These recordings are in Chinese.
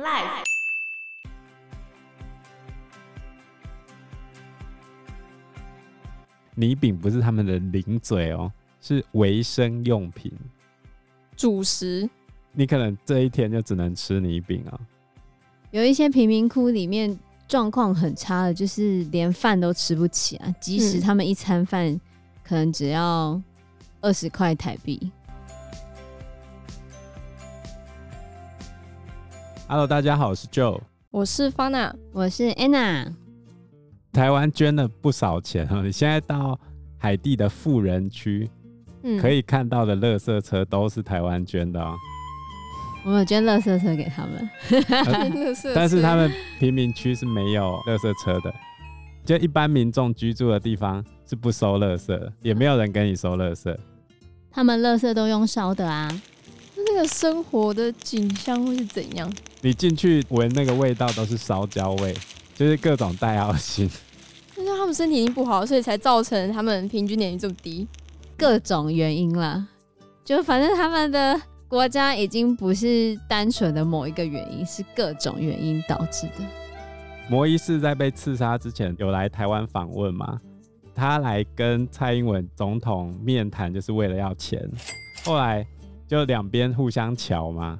Life。泥饼不是他们的零嘴哦，是维生用品，主食。你可能这一天就只能吃泥饼啊、哦。有一些贫民窟里面状况很差的，就是连饭都吃不起啊，即使他们一餐饭可能只要二十块台币。Hello，大家好，我是 Joe，我是 Fana，我是 Anna。台湾捐了不少钱啊，你现在到海地的富人区，嗯，可以看到的垃圾车都是台湾捐的哦。我们有捐垃圾车给他们，但是他们贫民区是没有垃圾车的，就一般民众居住的地方是不收垃圾，也没有人跟你收垃圾。他们垃圾都用烧的啊。那个生活的景象会是怎样？你进去闻那个味道都是烧焦味，就是各种戴奥辛。那他们身体已经不好，所以才造成他们平均年龄这么低，各种原因啦。就反正他们的国家已经不是单纯的某一个原因，是各种原因导致的。摩伊士在被刺杀之前有来台湾访问吗？他来跟蔡英文总统面谈，就是为了要钱。后来。就两边互相瞧嘛，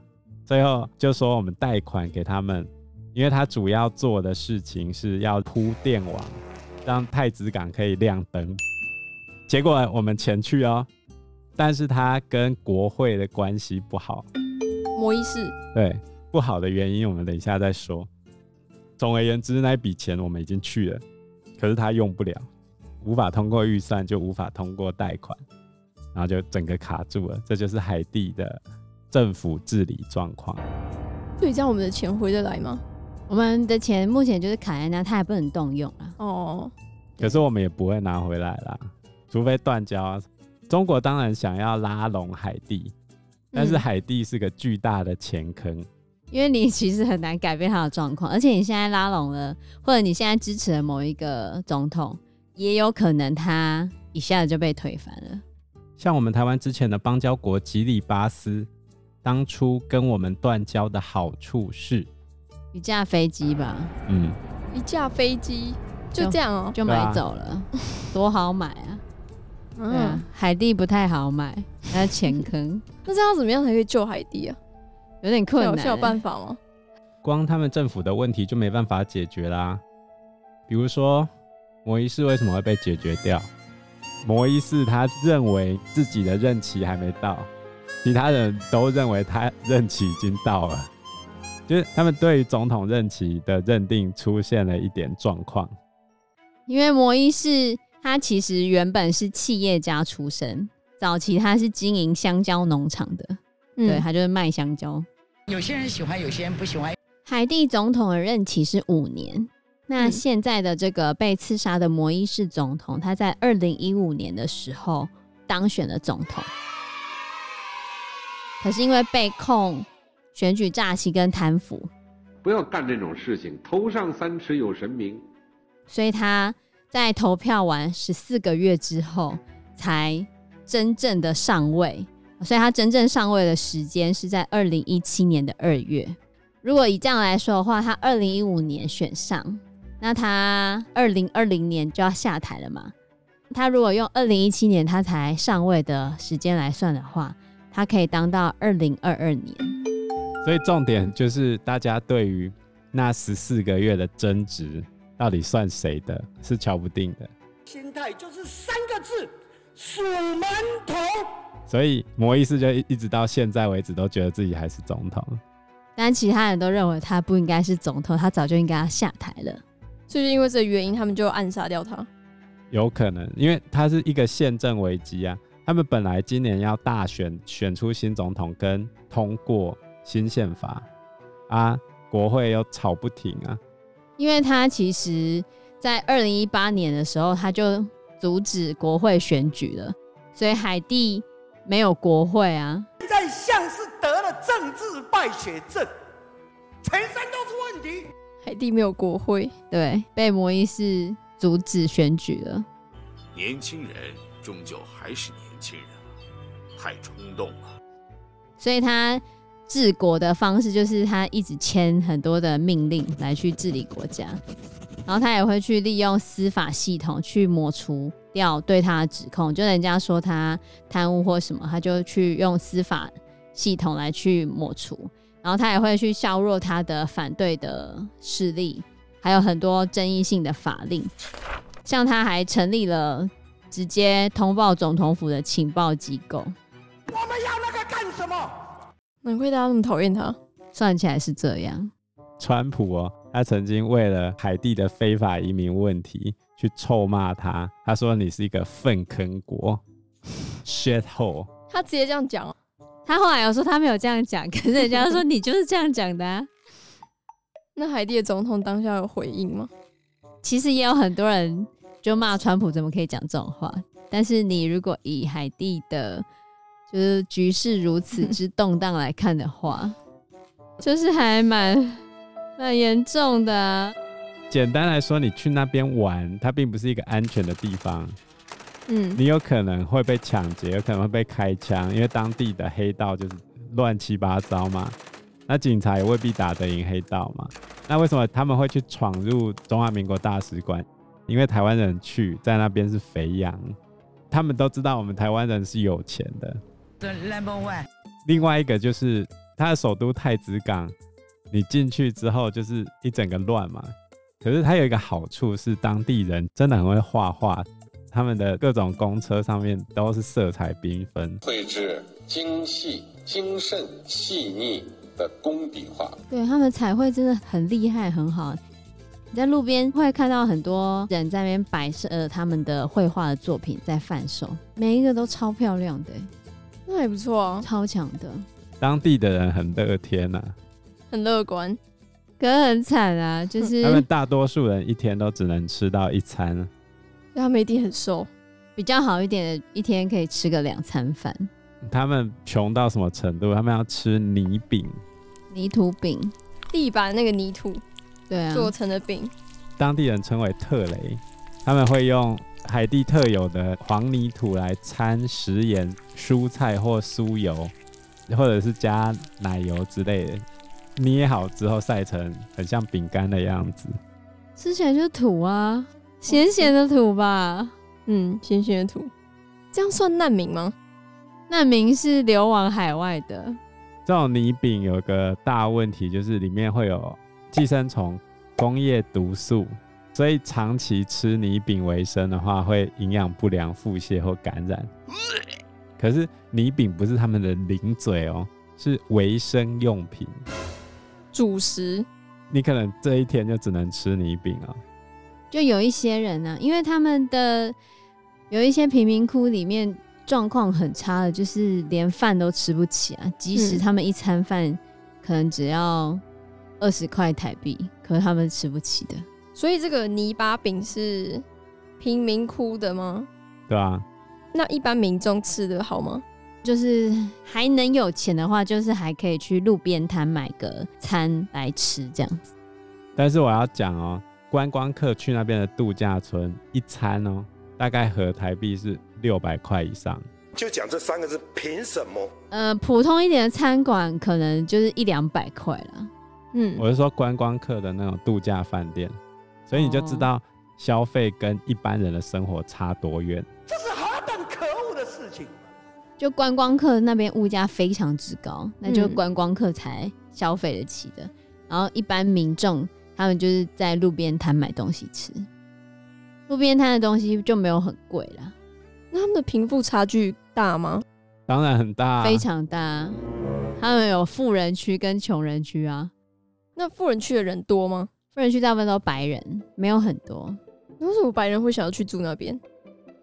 最后就说我们贷款给他们，因为他主要做的事情是要铺电网，让太子港可以亮灯。结果我们前去哦，但是他跟国会的关系不好。摩伊士对，不好的原因我们等一下再说。总而言之，那笔钱我们已经去了，可是他用不了，无法通过预算，就无法通过贷款。然后就整个卡住了，这就是海地的政府治理状况。所以这样我们的钱回得来吗？我们的钱目前就是卡在那，它也不能动用啊。哦，可是我们也不会拿回来啦，除非断交。中国当然想要拉拢海地，但是海地是个巨大的钱坑，嗯，因为你其实很难改变他的状况，而且你现在拉拢了，或者你现在支持了某一个总统，也有可能他一下子就被推翻了。像我们台湾之前的邦交国吉里巴斯，当初跟我们断交的好处是一架飞机吧？嗯，一架飞机就这样哦、喔，就买走了，啊、多好买啊！嗯、啊，海地不太好买，还有钱坑。那这样怎么样才可以救海地啊？有点困难，是有办法吗？光他们政府的问题就没办法解决啦。比如说，摩伊士为什么会被解决掉？摩伊士他认为自己的任期还没到，其他人都认为他任期已经到了，就是他们对于总统任期的认定出现了一点状况。因为摩伊士他其实原本是企业家出身，早期他是经营香蕉农场的，嗯，对，他就是卖香蕉。有些人喜欢，有些人不喜欢。海地总统的任期是五年。那现在的这个被刺杀的摩伊士总统，他在二零一五年的时候当选了总统，可是因为被控选举诈欺跟贪腐，不要干这种事情，头上三尺有神明，所以他在投票完十四个月之后才真正的上位，所以他真正上位的时间是在二零一七年的二月。如果以这样来说的话，他二零一五年选上。那他二零二零年就要下台了嘛？他如果用二零一七年他才上位的时间来算的话，他可以当到二零二二年。所以重点就是大家对于那十四个月的争执到底算谁的，是瞧不定的。心态就是三个字：数馒头。所以摩伊斯就一直到现在为止都觉得自己还是总统，但其他人都认为他不应该是总统，他早就应该要下台了。就是因为这个原因，他们就暗杀掉他。有可能，因为他是一个宪政危机啊。他们本来今年要大选，选出新总统跟通过新宪法啊，国会又吵不停啊。因为他其实，在二零一八年的时候，他就阻止国会选举了，所以海地没有国会啊。现在像是得了政治败血症，全身都是问题。海地没有国会，对，被摩伊士阻止选举了。年轻人终究还是年轻人，太冲动了。所以他治国的方式，就是他一直签很多的命令来去治理国家，然后他也会去利用司法系统去抹除掉对他的指控，就人家说他贪污或什么，他就去用司法系统来去抹除，然后他也会去削弱他的反对的势力，还有很多争议性的法令，像他还成立了直接通报总统府的情报机构。我们要那个干什么？难怪大家那么讨厌他。算起来是这样。川普哦，他曾经为了海地的非法移民问题去臭骂他，他说你是一个粪坑国，shit hole。他直接这样讲。他后来有说他没有这样讲，可是人家说你就是这样讲的啊。那海地的总统当下有回应吗？其实也有很多人就骂川普怎么可以讲这种话，但是你如果以海地的。就是局势如此之动荡来看的话，就是还蛮蛮严重的啊。简单来说，你去那边玩，它并不是一个安全的地方。嗯，你有可能会被抢劫，有可能会被开枪，因为当地的黑道就是乱七八糟嘛。那警察也未必打得赢黑道嘛。那为什么他们会去闯入中华民国大使馆？因为台湾人去在那边是肥羊，他们都知道我们台湾人是有钱的。Number one，另外一个就是它的首都太子港，你进去之后就是一整个乱嘛。可是它有一个好处是，当地人真的很会画画，他们的各种公车上面都是色彩缤纷，绘制精细、精慎、细腻的工笔画。对，他们彩绘真的很厉害，很好。你在路边会看到很多人在那边摆设他们的绘画的作品在贩售，每一个都超漂亮的。那还不错啊，超强的。当地的人很乐天呐、啊，很乐观，可是很惨啊，就是他们大多数人一天都只能吃到一餐，他们一定很瘦。比较好一点的，一天可以吃个两餐饭。他们穷到什么程度？他们要吃泥饼、泥土饼，地板那个泥土，对啊，做成的饼。当地人称为特雷，他们会用。海地特有的黄泥土来掺食盐、蔬菜或酥油，或者是加奶油之类的，捏好之后晒成很像饼干的样子。吃起来就是土啊，咸咸的土吧？嗯，咸咸的土。这样算难民吗？难民是流亡海外的。这种泥饼有个大问题，就是里面会有寄生虫、工业毒素。所以长期吃泥饼为生的话，会营养不良、腹泻或感染。可是泥饼不是他们的零嘴哦，是维生用品，主食。你可能这一天就只能吃泥饼哦。就有一些人呢、啊，因为他们的有一些贫民窟里面状况很差的，就是连饭都吃不起啊。即使他们一餐饭可能只要二十块台币，可是他们吃不起的。所以这个泥巴饼是贫民窟的吗？对啊。那一般民众吃的好吗？就是还能有钱的话，就是还可以去路边摊买个餐来吃这样子。但是我要讲哦，观光客去那边的度假村一餐哦，大概合台币是六百块以上。就讲这三个字，凭什么？呃，普通一点的餐馆可能就是一两百块了。嗯，我是说观光客的那种度假饭店。所以你就知道消费跟一般人的生活差多远。这是何等可恶的事情！就观光客那边物价非常之高，那就观光客才消费得起的。然后一般民众他们就是在路边摊买东西吃，路边摊的东西就没有很贵啦。那他们的贫富差距大吗？当然很大啊，非常大。他们有富人区跟穷人区啊。那富人区的人多吗？富人区大部分都白人，没有很多。为什么白人会想要去住那边？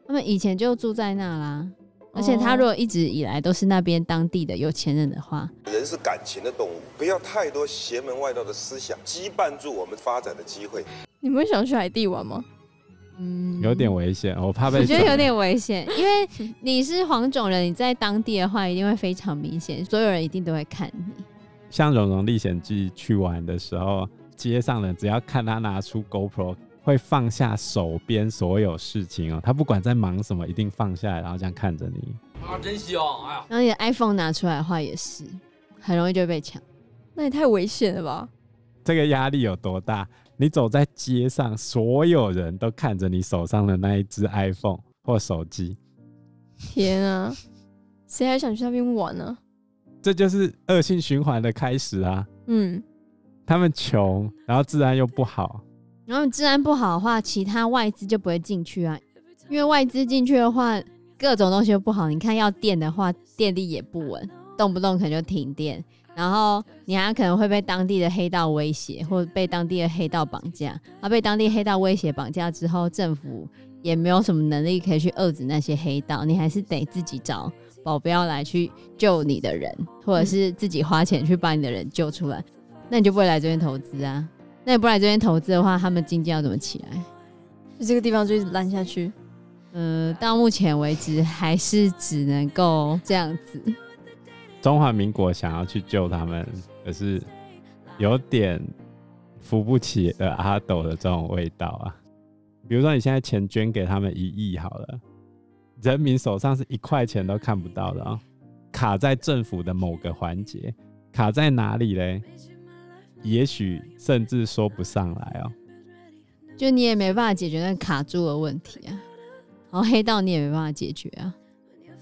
他们以前就住在那啦。而且他如果一直以来都是那边当地的有钱人的话，人是感情的动物，不要太多邪门外道的思想羁绊住我们发展的机会。你们会想去海地玩吗？嗯，有点危险，我怕被。我觉得有点危险，因为你是黄种人，你在当地的话一定会非常明显，所有人一定都会看你。像《蓉蓉历险记》去玩的时候。街上人只要看他拿出 GoPro，会放下手边所有事情哦。他不管在忙什么，一定放下来，然后这样看着你。啊，真香！哎呀，然后你的 iPhone 拿出来的话也是，很容易就被抢。那也太危险了吧？这个压力有多大？你走在街上，所有人都看着你手上的那一只 iPhone 或手机。天啊，谁还想去那边玩呢、啊？这就是恶性循环的开始啊！嗯，他们穷，然后治安又不好，然后治安不好的话，其他外资就不会进去啊。因为外资进去的话，各种东西都不好。你看要电的话，电力也不稳，动不动可能就停电。然后你还可能会被当地的黑道威胁，或者被当地的黑道绑架。而被当地黑道威胁绑架之后，政府也没有什么能力可以去遏制那些黑道，你还是得自己找保镖来去救你的人，或者是自己花钱去把你的人救出来。那你就不会来这边投资啊？那你不来这边投资的话，他们经济要怎么起来？就这个地方就一直烂下去。嗯，到目前为止还是只能够这样子。中华民国想要去救他们，可是有点扶不起的阿斗的这种味道啊。比如说，你现在钱捐给他们一亿好了，人民手上是一块钱都看不到的啊，卡在政府的某个环节，卡在哪里嘞？也许甚至说不上来哦。就你也没办法解决那卡住的问题啊，然后黑道你也没办法解决啊，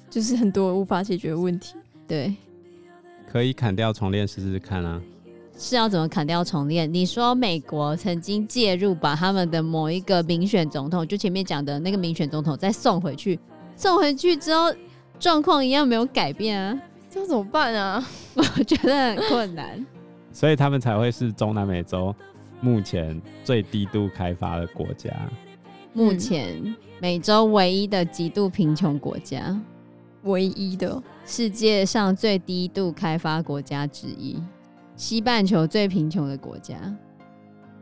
就是很多无法解决的问题。对。可以砍掉重练试试看啊！是要怎么砍掉重练？你说美国曾经介入，把他们的某一个民选总统，就前面讲的那个民选总统再送回去，送回去之后状况一样没有改变啊，这要怎么办啊？我觉得很困难，所以他们才会是中南美洲目前最低度开发的国家，目前美洲唯一的极度贫穷国家。唯一的世界上最低度开发国家之一，西半球最贫穷的国家，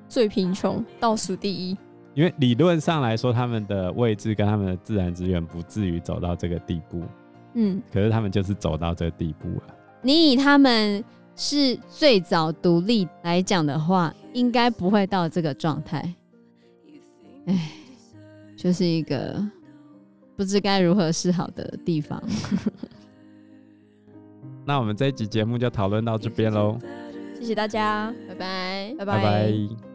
最贫穷倒数第一。因为理论上来说，他们的位置跟他们的自然资源不至于走到这个地步。嗯，可是他们就是走到这个地步了。你以他们是最早独立来讲的话，应该不会到这个状态。哎，就是一个。不知该如何是好的地方。那我们这一集节目就讨论到这边喽，谢谢大家，拜拜，拜拜。